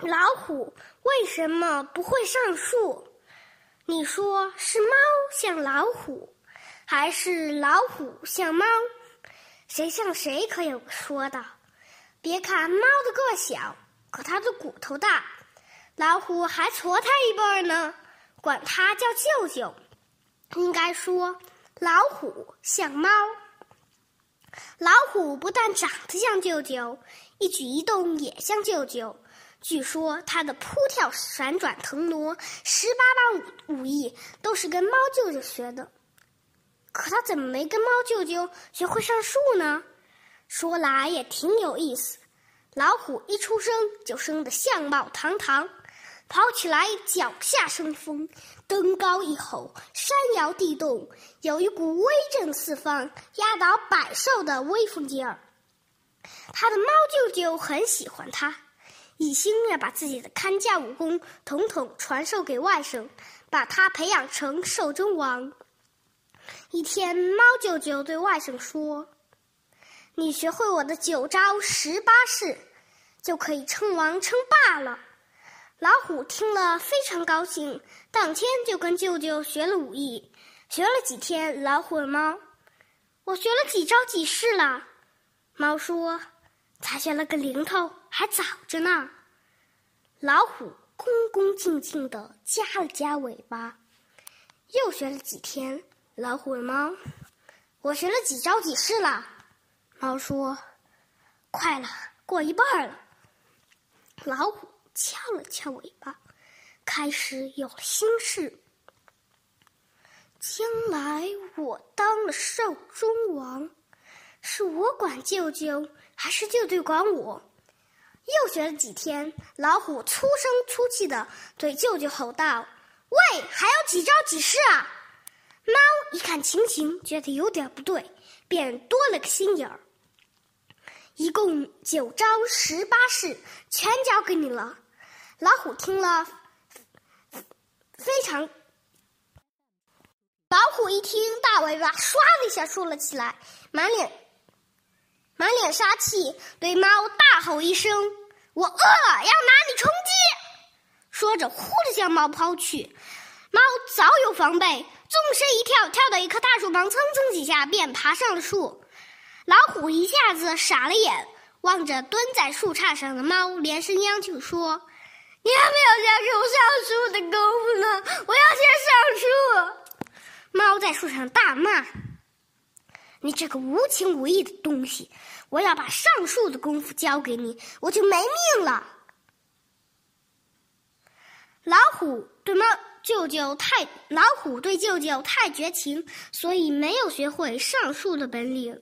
老虎为什么不会上树？你说是猫像老虎，还是老虎像猫？谁像谁可有说道。别看猫的个小，可它的骨头大。老虎还矬它一辈呢，管它叫舅舅。应该说，老虎像猫。老虎不但长得像舅舅，一举一动也像舅舅。据说他的扑跳、闪转、腾挪、十八般武武艺都是跟猫舅舅学的。可他怎么没跟猫舅舅学会上树呢？说来也挺有意思。老虎一出生就生得相貌堂堂，跑起来脚下生风，登高一吼，山摇地动，有一股威震四方、压倒百兽的威风劲儿。他的猫舅舅很喜欢他，一心要把自己的看家武功统统传授给外甥，把他培养成兽中王。一天，猫舅舅对外甥说。你学会我的九招十八式，就可以称王称霸了。老虎听了非常高兴，当天就跟舅舅学了武艺。学了几天，老虎问猫：“我学了几招几式了？”猫说：“才学了个零头，还早着呢。”老虎恭恭敬敬地夹了夹尾巴。又学了几天，老虎问猫：“我学了几招几式了？”猫说：“快了，过一半了。”老虎翘了翘尾巴，开始有了心事。将来我当了兽中王，是我管舅舅，还是舅舅管我？又学了几天，老虎粗声粗气的对舅舅吼道：“喂，还有几招几式啊？”猫一看情形，觉得有点不对，便多了个心眼儿。一共九招十八式，全交给你了。老虎听了，非常。老虎一听，大尾巴唰的一下竖了起来，满脸满脸杀气，对猫大吼一声：“我饿了，要拿你充饥！”说着，呼的向猫抛去。猫早有防备，纵身一跳，跳到一棵大树旁，蹭蹭几下便爬上了树。老虎一下子傻了眼，望着蹲在树杈上的猫，连声央求说：“你还没有教给我上树的功夫呢，我要先上树！”猫在树上大骂：“你这个无情无义的东西！我要把上树的功夫教给你，我就没命了！”老虎对猫舅舅太老虎对舅舅太绝情，所以没有学会上树的本领。